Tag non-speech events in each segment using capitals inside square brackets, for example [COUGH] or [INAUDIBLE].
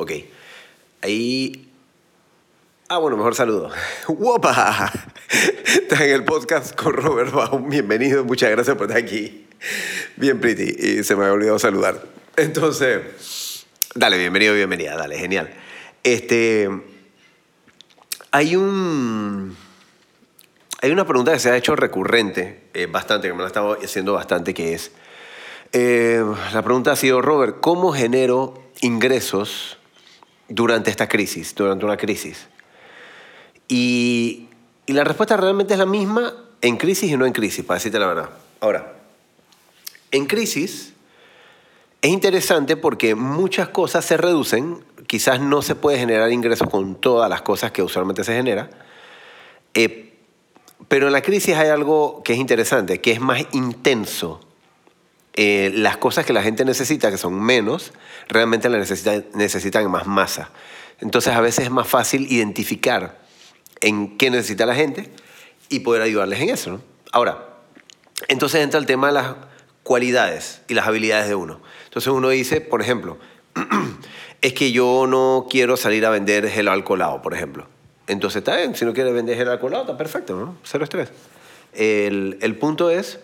Ok. Ahí. Ah, bueno, mejor saludo. [LAUGHS] ¡Wopa! Estás en el podcast con Robert Baum. Bienvenido, muchas gracias por estar aquí. Bien, pretty. Y se me había olvidado saludar. Entonces, dale, bienvenido, bienvenida. Dale, genial. Este. Hay un. Hay una pregunta que se ha hecho recurrente, eh, bastante, que me la he estado haciendo bastante, que es. eh, la pregunta ha sido, Robert, ¿cómo genero ingresos durante esta crisis, durante una crisis? Y, y la respuesta realmente es la misma en crisis y no en crisis, para decirte la verdad. Ahora, en crisis es interesante porque muchas cosas se reducen, quizás no se puede generar ingresos con todas las cosas que usualmente se genera, eh, pero en la crisis hay algo que es interesante, que es más intenso. Eh, las cosas que la gente necesita, que son menos, realmente las necesita- necesitan en más masa. Entonces a veces es más fácil identificar en qué necesita la gente y poder ayudarles en eso. Ahora, entonces entra el tema de las cualidades y las habilidades de uno. Entonces uno dice, por ejemplo, [CLEARS THROAT] es que yo no quiero salir a vender gel alcoholado, por ejemplo. Entonces está bien, si no quieres vender gel alcoholado, está perfecto, ¿no? Cero estrés. El, el punto es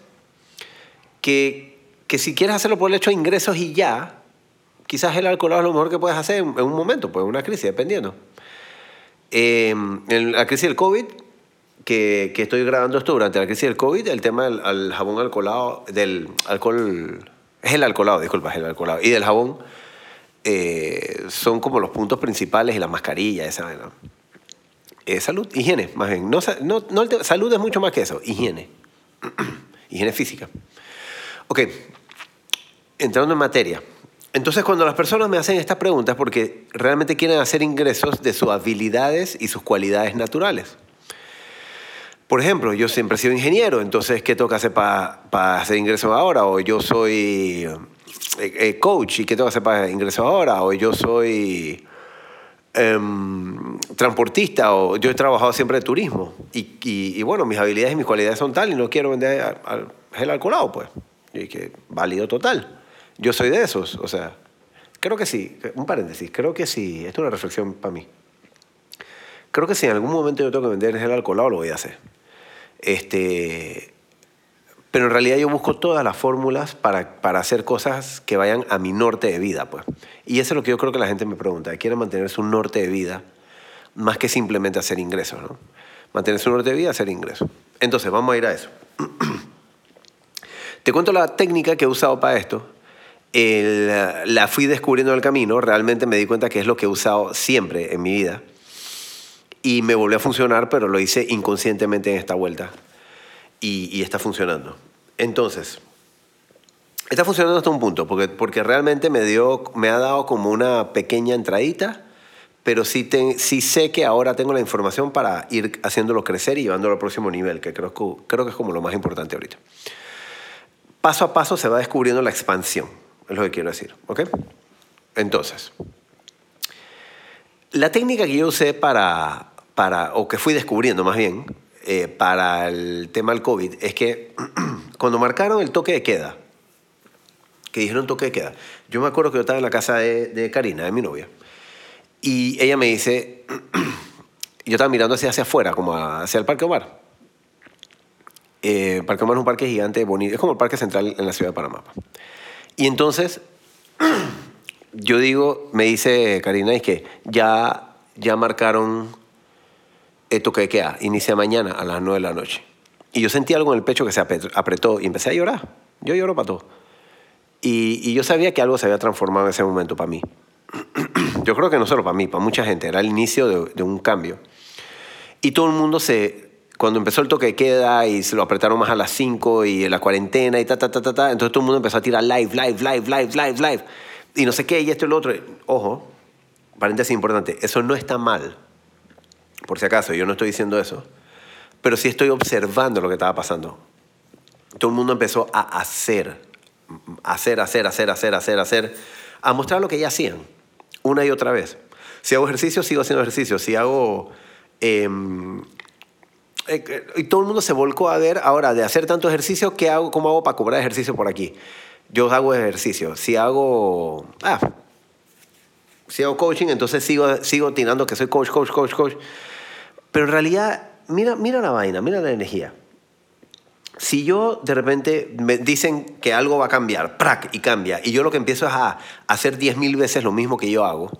que, que si quieres hacerlo por el hecho de ingresos y ya, quizás el alcoholado es lo mejor que puedes hacer en, un momento, pues una crisis, dependiendo. En la crisis del COVID, que, que estoy grabando esto durante la crisis del COVID, el tema del jabón alcoholado, del alcohol, es el alcoholado, disculpa, es el alcoholado, y del jabón, eh, son como los puntos principales y la mascarilla, esa vaina. Eh, salud, higiene, más bien. No, no, no salud es mucho más que eso, higiene. [CLEARS THROAT] higiene física. Ok, entrando en materia. Entonces, cuando las personas me hacen estas preguntas, porque realmente quieren hacer ingresos de sus habilidades y sus cualidades naturales. Por ejemplo, yo siempre he sido ingeniero, entonces, ¿qué que hacer para hacer ingresos ahora? O yo soy eh, eh, coach, ¿y qué tengo que hacer para ingresos ahora? O yo soy em, transportista, o yo he trabajado siempre de turismo. Y, bueno, mis habilidades y mis cualidades son tal y no quiero vender al- al gel pues. Y que válido total. Yo soy de esos, o sea, creo que sí, un paréntesis, creo que sí, esto es una reflexión para mí. Creo que si en algún momento yo tengo que vender gel alcoholado, lo voy a hacer. Este, pero en realidad yo busco todas las fórmulas para, para hacer cosas que vayan a mi norte de vida, pues. Y eso es lo que yo creo que la gente me pregunta. Quiere mantener su norte de vida más que simplemente hacer ingresos, ¿no? Mantener su norte de vida, hacer ingresos. Entonces, vamos a ir a eso. [CLEARS THROAT] Te cuento la técnica que he usado para esto. La fui descubriendo en el camino. Realmente me di cuenta que es lo que he usado siempre en mi vida. Y me volvió a funcionar, pero lo hice inconscientemente en esta vuelta. Y, está funcionando. Entonces, está funcionando hasta un punto, porque, porque realmente me, dio, me ha dado como una pequeña entradita, pero sí, sí sé que ahora tengo la información para ir haciéndolo crecer y llevándolo al próximo nivel, que creo, que creo que es como lo más importante ahorita. Paso a paso se va descubriendo la expansión, es lo que quiero decir, ¿ok? Entonces, la técnica que yo usé para, para o que fui descubriendo más bien, eh, para el tema del COVID, es que [CLEARS THROAT] cuando marcaron el toque de queda, que dijeron toque de queda, yo me acuerdo que yo estaba en la casa de, de Karina, de mi novia, y ella me dice, [CLEARS THROAT] yo estaba mirando hacia, hacia afuera, como hacia el Parque Omar. Eh, Parque Omar es un parque gigante, bonito, es como el Parque Central en la ciudad de Panamá. Y entonces, [CLEARS THROAT] yo digo, me dice Karina, es que ya, ya marcaron el toque de queda, inicia mañana a las 9 de la noche. Y yo sentí algo en el pecho que se apretó, y empecé a llorar. Yo lloro para todo. Y, yo sabía que algo se había transformado en ese momento para mí. [CLEARS THROAT] Yo creo que no solo para mí, para mucha gente. Era el inicio de un cambio. Y todo el mundo se... Cuando empezó el toque de queda y se lo apretaron más a las 5 y la cuarentena y ta, ta, ta, ta, ta, entonces todo el mundo empezó a tirar live, live, live, live, live, live. Y no sé qué, y esto y lo otro. Ojo, paréntesis importante, eso no está mal. Por si acaso, yo no estoy diciendo eso. Pero sí estoy observando lo que estaba pasando. Todo el mundo empezó a hacer, hacer, hacer, hacer, hacer, hacer, hacer, a mostrar lo que ya hacían, una y otra vez. Si hago ejercicio, sigo haciendo ejercicio. Si hago... eh, eh, y todo el mundo se volcó a ver ahora de hacer tanto ejercicio, ¿qué hago? ¿Cómo hago para cobrar ejercicio por aquí? Yo hago ejercicio. Si hago... Ah, Si hago coaching, entonces sigo, sigo tirando que soy coach, coach, coach, coach. Pero en realidad, mira, mira la vaina, mira la energía. Si yo de repente me dicen que algo va a cambiar, ¡prac! y cambia, y yo lo que empiezo es a hacer 10.000 veces lo mismo que yo hago,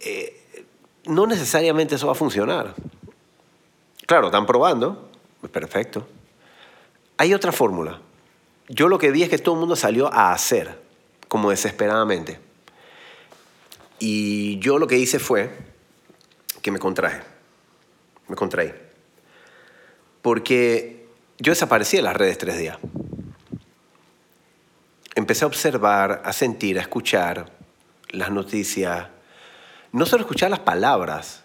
eh, no necesariamente eso va a funcionar. Claro, están probando, perfecto. Hay otra fórmula. Yo lo que vi es que todo el mundo salió a hacer, como desesperadamente. Y yo lo que hice fue que me contraje. Me contraí. Porque yo desaparecí de las redes tres días. Empecé a observar, a sentir, a escuchar las noticias. No solo escuchar las palabras,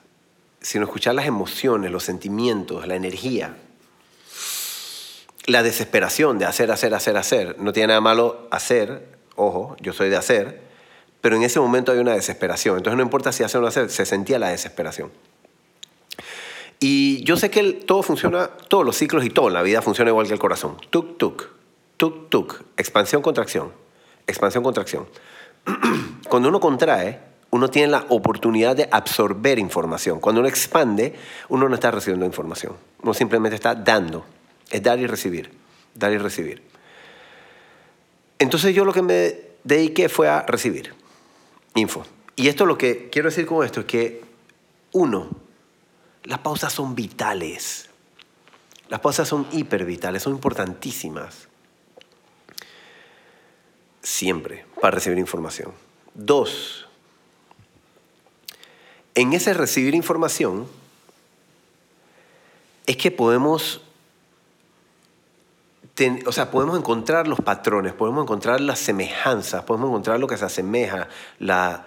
sino escuchar las emociones, los sentimientos, la energía. La desesperación de hacer, hacer, hacer, hacer. No tiene nada malo hacer, ojo, yo soy de hacer, pero en ese momento hay una desesperación. Entonces no importa si hace o no hacer, se sentía la desesperación. Y yo sé que todo funciona, todos los ciclos y todo en la vida funciona igual que el corazón. Tuk, tuk, tuk, tuk, expansión, contracción, expansión, contracción. [CLEARS THROAT] Cuando uno contrae, uno tiene la oportunidad de absorber información. Cuando uno expande, uno no está recibiendo información. Uno simplemente está dando. Es dar y recibir, dar y recibir. Entonces yo lo que me dediqué fue a recibir info. Y esto lo que quiero decir con esto es que, uno, las pausas son vitales. Las pausas son hipervitales, son importantísimas. Siempre para recibir información. Dos, en ese recibir información es que podemos, o sea, podemos encontrar los patrones, podemos encontrar las semejanzas, podemos encontrar lo que se asemeja. La...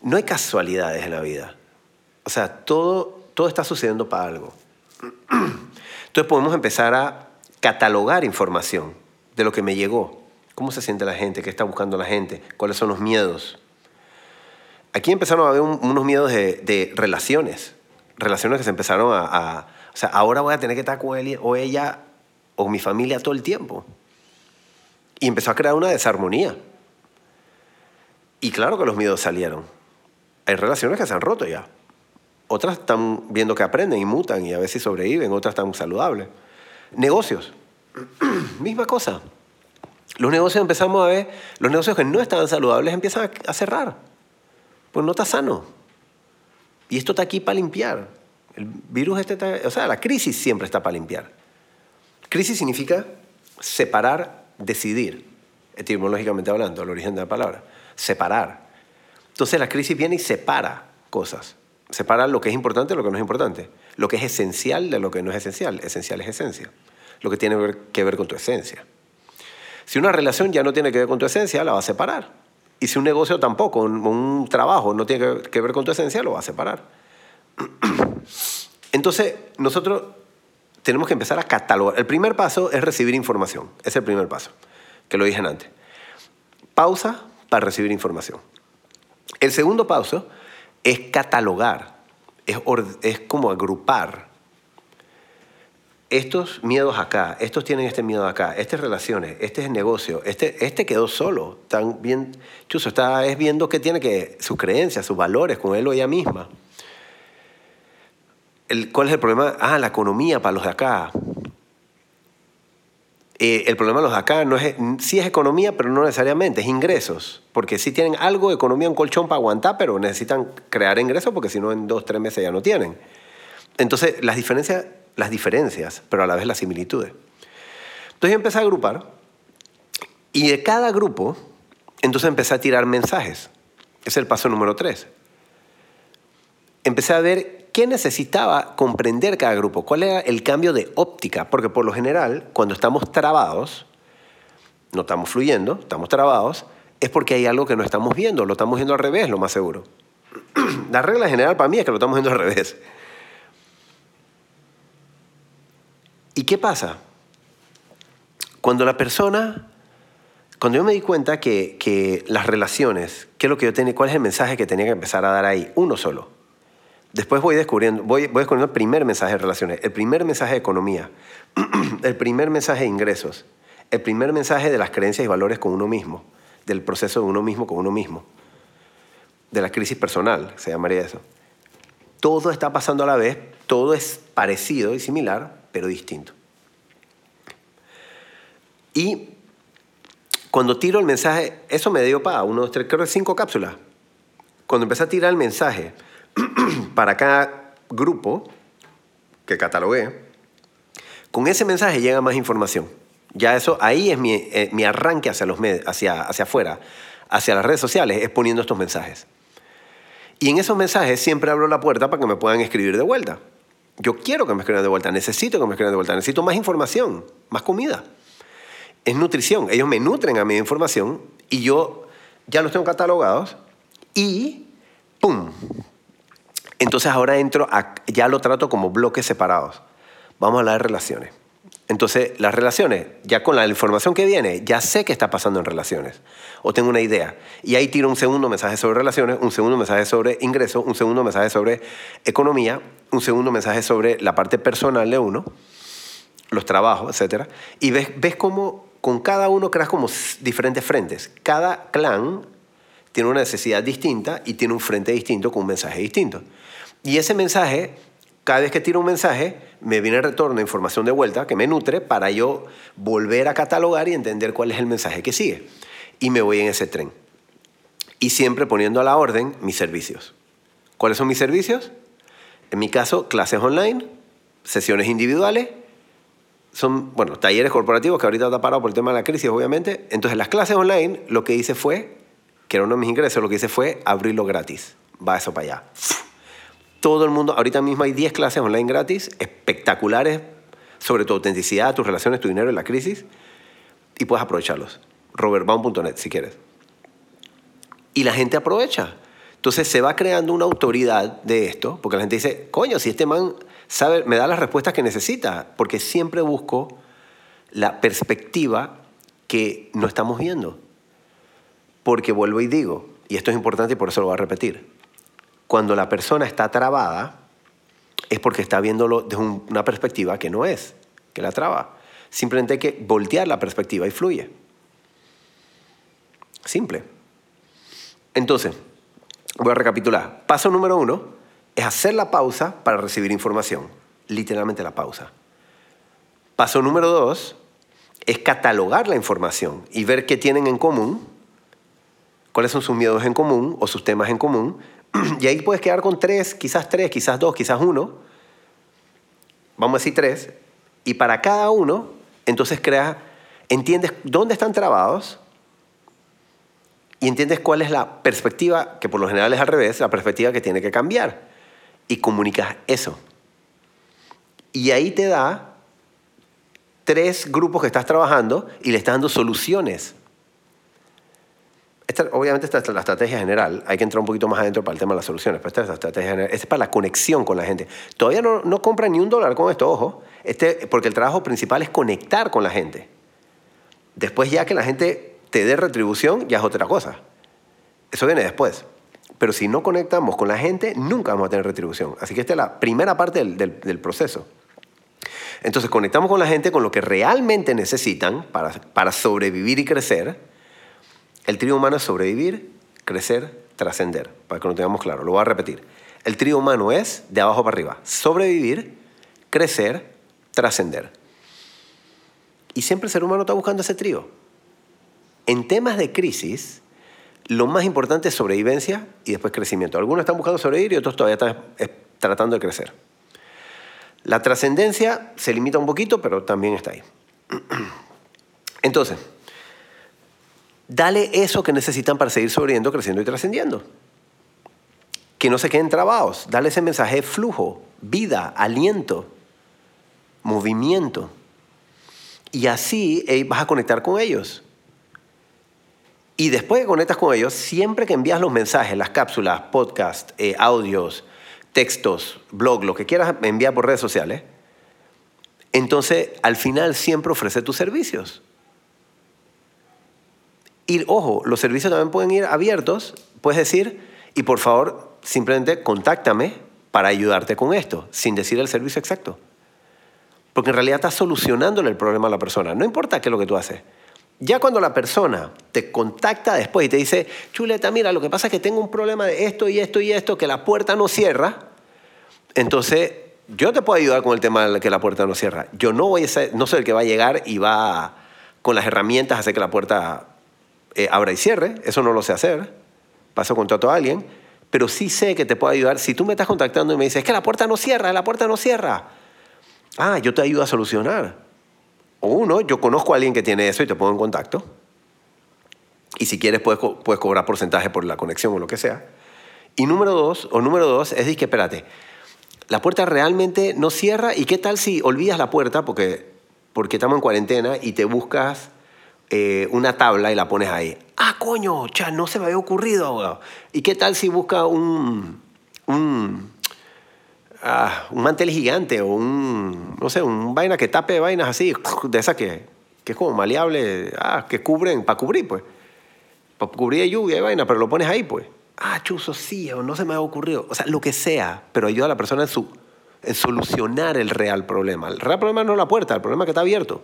No hay casualidades en la vida. O sea, todo, todo está sucediendo para algo. Entonces podemos empezar a catalogar información de lo que me llegó. ¿Cómo se siente la gente? ¿Qué está buscando la gente? ¿Cuáles son los miedos? Aquí empezaron a haber unos miedos de, relaciones. Relaciones que se empezaron a, O sea, ahora voy a tener que estar con él o ella o mi familia todo el tiempo. Y empezó a crear una desarmonía. Y claro que los miedos salieron. Hay relaciones que se han roto ya. Otras están viendo que aprenden y mutan y a veces sobreviven, otras están saludables. Negocios, [CLEARS THROAT] misma cosa. Los negocios empezamos a ver, los negocios que no estaban saludables empiezan a cerrar. Pues no está sano. Y esto está aquí para limpiar. El virus este está, o sea, la crisis siempre está para limpiar. Crisis significa separar, decidir, etimológicamente hablando, el origen de la palabra. Separar. Entonces la crisis viene y separa cosas. Separa lo que es importante de lo que no es importante. Lo que es esencial de lo que no es esencial. Esencial es esencia. Lo que tiene que ver con tu esencia. Si una relación ya no tiene que ver con tu esencia, la va a separar. Y si un negocio tampoco, un, trabajo no tiene que ver con tu esencia, lo va a separar. [CLEARS THROAT] Entonces, nosotros tenemos que empezar a catalogar. El primer paso es recibir información. Es el primer paso, que lo dije antes. Pausa para recibir información. El segundo paso es catalogar, es, es como agrupar estos miedos acá, estos tienen este miedo acá, estas relaciones, este es negocio, este, este quedó solo, tan bien, Chuso está es viendo qué tiene que, sus creencias, sus valores con él o ella misma. El, ¿Cuál es el problema? Ah, la economía para los de acá. Eh, el problema de los de acá no es, sí es economía, pero no necesariamente, es ingresos. Porque sí tienen algo de economía, un colchón para aguantar, pero necesitan crear ingresos porque si no en dos, tres meses ya no tienen. Entonces, las diferencias las diferencias, pero a la vez las similitudes. Entonces empecé a agrupar y de cada grupo, entonces empecé a tirar mensajes. Es el paso número tres. Empecé a ver qué necesitaba comprender cada grupo, cuál era el cambio de óptica, porque por lo general, cuando estamos trabados, no estamos fluyendo, estamos trabados, es porque hay algo que no estamos viendo, lo estamos viendo al revés, lo más seguro. [CLEARS THROAT] La regla general para mí es que lo estamos viendo al revés. ¿Y qué pasa? Cuando la persona, cuando yo me di cuenta que, las relaciones, ¿qué es lo que yo tenía, cuál es el mensaje que tenía que empezar a dar ahí? Uno solo. Después voy descubriendo, voy, voy descubriendo el primer mensaje de relaciones, el primer mensaje de economía, [CLEARS THROAT] el primer mensaje de ingresos, el primer mensaje de las creencias y valores con uno mismo, del proceso de uno mismo con uno mismo. de la crisis personal, se llamaría eso. Todo está pasando a la vez, todo es parecido y similar, pero distinto. Y cuando tiro el mensaje, eso me dio para uno, dos, tres, creo que cinco cápsulas. Cuando empecé a tirar el mensaje [CLEARS THROAT] para cada grupo que catalogué, con ese mensaje llega más información. Ya eso, ahí es mi, eh, mi arranque hacia, los hacia, hacia afuera, hacia las redes sociales, es poniendo estos mensajes. Y en esos mensajes siempre abro la puerta para que me puedan escribir de vuelta. Yo quiero que me escriban de vuelta, necesito que me escriban de vuelta, necesito más información, más comida. Es nutrición, ellos me nutren a mi información y yo ya los tengo catalogados y ¡pum! Entonces ahora entro, ya lo trato como bloques separados. Vamos a hablar de relaciones. Entonces, las relaciones, ya con la información que viene, ya sé qué está pasando en relaciones. O tengo una idea. Y ahí tiro un segundo mensaje sobre relaciones, un segundo mensaje sobre ingresos, un segundo mensaje sobre economía, un segundo mensaje sobre la parte personal de uno, los trabajos, etc. Y ves, ves cómo con cada uno creas como diferentes frentes. Cada clan tiene una necesidad distinta y tiene un frente distinto con un mensaje distinto. Y ese mensaje cada vez que tiro un mensaje, me viene el retorno, información de vuelta que me nutre para yo volver a catalogar y entender cuál es el mensaje que sigue. Y me voy en ese tren. Y siempre poniendo a la orden mis servicios. ¿Cuáles son mis servicios? En mi caso, clases online, sesiones individuales, son, bueno, talleres corporativos que ahorita está parado por el tema de la crisis, obviamente. Entonces, las clases online, lo que hice fue, que era uno de mis ingresos, lo que hice fue abrirlo gratis. Va eso para allá todo el mundo, ahorita mismo hay 10 clases online gratis, espectaculares, sobre tu autenticidad, tus relaciones, tu dinero en la crisis, y puedes aprovecharlos. robertbaum.net si quieres. Y la gente aprovecha. Entonces se va creando una autoridad de esto, porque la gente dice, coño, si este man sabe, me da las respuestas que necesita, porque siempre busco la perspectiva que no estamos viendo. Porque vuelvo y digo, y esto es importante y por eso lo voy a repetir, cuando la persona está trabada, es porque está viéndolo desde una perspectiva que no es, que la traba. Simplemente hay que voltear la perspectiva y fluye. Simple. Entonces, voy a recapitular. Paso número uno es hacer la pausa para recibir información. Literalmente la pausa. Paso número dos es catalogar la información y ver qué tienen en común, cuáles son sus miedos en común o sus temas en común, [CLEARS THROAT] y ahí puedes quedar con tres, quizás tres, quizás dos, quizás uno. Vamos a decir tres. Y para cada uno, entonces creas, entiendes dónde están trabados y entiendes cuál es la perspectiva, que por lo general es al revés, la perspectiva que tiene que cambiar. Y comunicas eso. Y ahí te da tres grupos que estás trabajando y le estás dando soluciones obviamente esta es la estrategia general, hay que entrar un poquito más adentro para el tema de las soluciones, pero esta es la estrategia general, es para la conexión con la gente. Todavía no, no compran ni un dólar con esto, ojo, este, porque el trabajo principal es conectar con la gente. Después ya que la gente te dé retribución, ya es otra cosa. Eso viene después. Pero si no conectamos con la gente, nunca vamos a tener retribución. Así que esta es la primera parte del, del proceso. Entonces conectamos con la gente con lo que realmente necesitan para, para sobrevivir y crecer el trío humano es sobrevivir, crecer, trascender, para que lo tengamos claro. Lo voy a repetir. El trío humano es de abajo para arriba. Sobrevivir, crecer, trascender. Y siempre el ser humano está buscando ese trío. En temas de crisis, lo más importante es sobrevivencia y después crecimiento. Algunos están buscando sobrevivir y otros todavía están tratando de crecer. La trascendencia se limita un poquito, pero también está ahí. [CLEARS THROAT] Entonces, Dale eso que necesitan para seguir sobreviviendo, creciendo y trascendiendo. Que no se queden trabados. Dale ese mensaje de flujo, vida, aliento, movimiento. Y así vas a conectar con ellos. Y después que conectas con ellos, siempre que envías los mensajes, las cápsulas, podcasts, eh, audios, textos, blog, lo que quieras enviar por redes sociales, entonces al final siempre ofrece tus servicios. Ojo, los servicios también pueden ir abiertos. Puedes decir, y por favor, simplemente contáctame para ayudarte con esto, sin decir el servicio exacto. Porque en realidad estás solucionándole el problema a la persona. No importa qué es lo que tú haces. Ya cuando la persona te contacta después y te dice, chuleta, mira, lo que pasa es que tengo un problema de esto y esto y esto, que la puerta no cierra, entonces yo te puedo ayudar con el tema de que la puerta no cierra. Yo no, voy a no soy el que va a llegar y va con las herramientas a hacer que la puerta eh, abra y cierre, eso no lo sé hacer, paso contrato a alguien, pero sí sé que te puedo ayudar. Si tú me estás contactando y me dices, es que la puerta no cierra, la puerta no cierra, ah, yo te ayudo a solucionar. O uno, yo conozco a alguien que tiene eso y te pongo en contacto. Y si quieres puedes, puedes cobrar porcentaje por la conexión o lo que sea. Y número dos, o número dos, es decir, que espérate, la puerta realmente no cierra y qué tal si olvidas la puerta porque, porque estamos en cuarentena y te buscas eh, una tabla y la pones ahí. Ah, coño, ya no se me había ocurrido. ¿Y qué tal si busca un, un ah, un mantel gigante o un, no sé, un vaina que tape vainas así, de esas que, que es como maleable, ah, que cubren, para cubrir, pues. Para cubrir lluvia y vaina, pero lo pones ahí, pues. Ah, chuzo, sí, o no se me ha ocurrido. O sea, lo que sea, pero ayuda a la persona en, su, en solucionar el real problema. El real problema no es la puerta, el problema es que está abierto.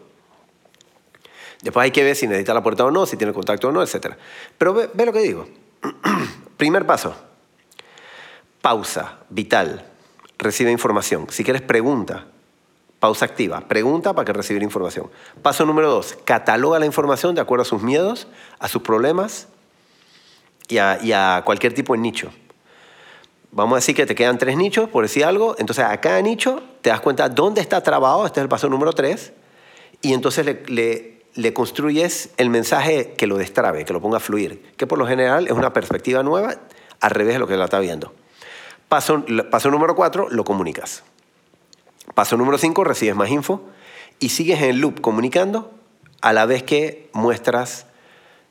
Después hay que ver si necesita la puerta o no, si tiene contacto o no, etc. Pero ve, lo que digo. [CLEARS THROAT] Primer paso. Pausa, vital recibe información. Si quieres, pregunta. Pausa activa. Pregunta para que recibir información. Paso número dos. Cataloga la información de acuerdo a sus miedos, a sus problemas y a, cualquier tipo de nicho. Vamos a decir que te quedan tres nichos, por decir algo. Entonces, a cada nicho te das cuenta dónde está trabado. Este es el paso número tres. Y entonces le construyes el mensaje que lo destrabe, que lo ponga a fluir. Que por lo general es una perspectiva nueva al revés de lo que la está viendo. Paso, número cuatro, lo comunicas. Paso número cinco, recibes más info y sigues en el loop comunicando a la vez que muestras,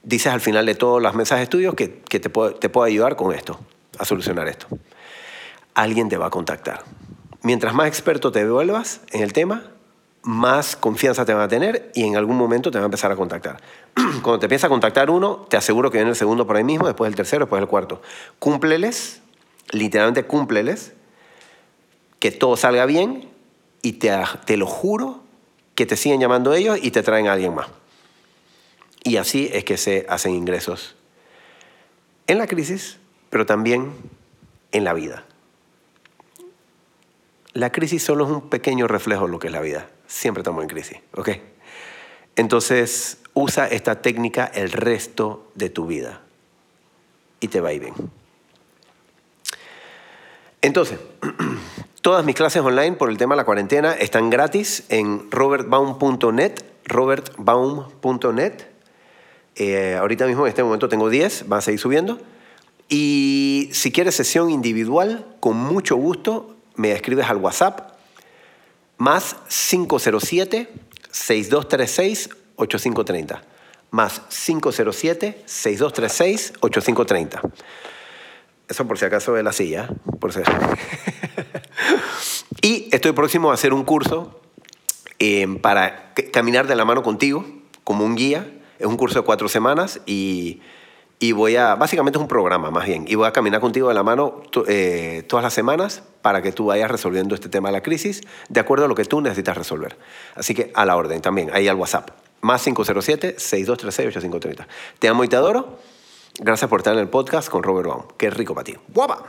dices al final de todos los mensajes tuyos que, te, te puedo ayudar con esto, a solucionar esto. Alguien te va a contactar. Mientras más experto te vuelvas en el tema, más confianza te van a tener y en algún momento te va a empezar a contactar. [CLEARS THROAT] Cuando te empieza a contactar uno, te aseguro que viene el segundo por ahí mismo, después el tercero, después el cuarto. Cúmpleles literalmente cúmpleles, que todo salga bien y te, te lo juro que te siguen llamando ellos y te traen a alguien más. Y así es que se hacen ingresos en la crisis, pero también en la vida. La crisis solo es un pequeño reflejo de lo que es la vida. Siempre estamos en crisis, ¿ok? Entonces, usa esta técnica el resto de tu vida y te va a ir bien. Entonces, [CLEARS THROAT] todas mis clases online por el tema de la cuarentena están gratis en robertbaum.net, robertbaum.net. Eh, ahorita mismo en este momento tengo 10, van a seguir subiendo. Y si quieres sesión individual, con mucho gusto, me escribes al WhatsApp más 507-6236-8530. Más 507-6236-8530. Eso por si acaso de la silla, por [LAUGHS] y estoy próximo a hacer un curso eh, para caminar de la mano contigo, como un guía. Es un curso de cuatro semanas y, y voy a, básicamente es un programa más bien, y voy a caminar contigo de la mano eh, todas las semanas para que tú vayas resolviendo este tema de la crisis de acuerdo a lo que tú necesitas resolver. Así que a la orden también, ahí al WhatsApp. Más 507-6236-8530. Te amo y te adoro. Gracias por estar en el podcast con Robert Baum. Qué rico para ti. ¡Guapa!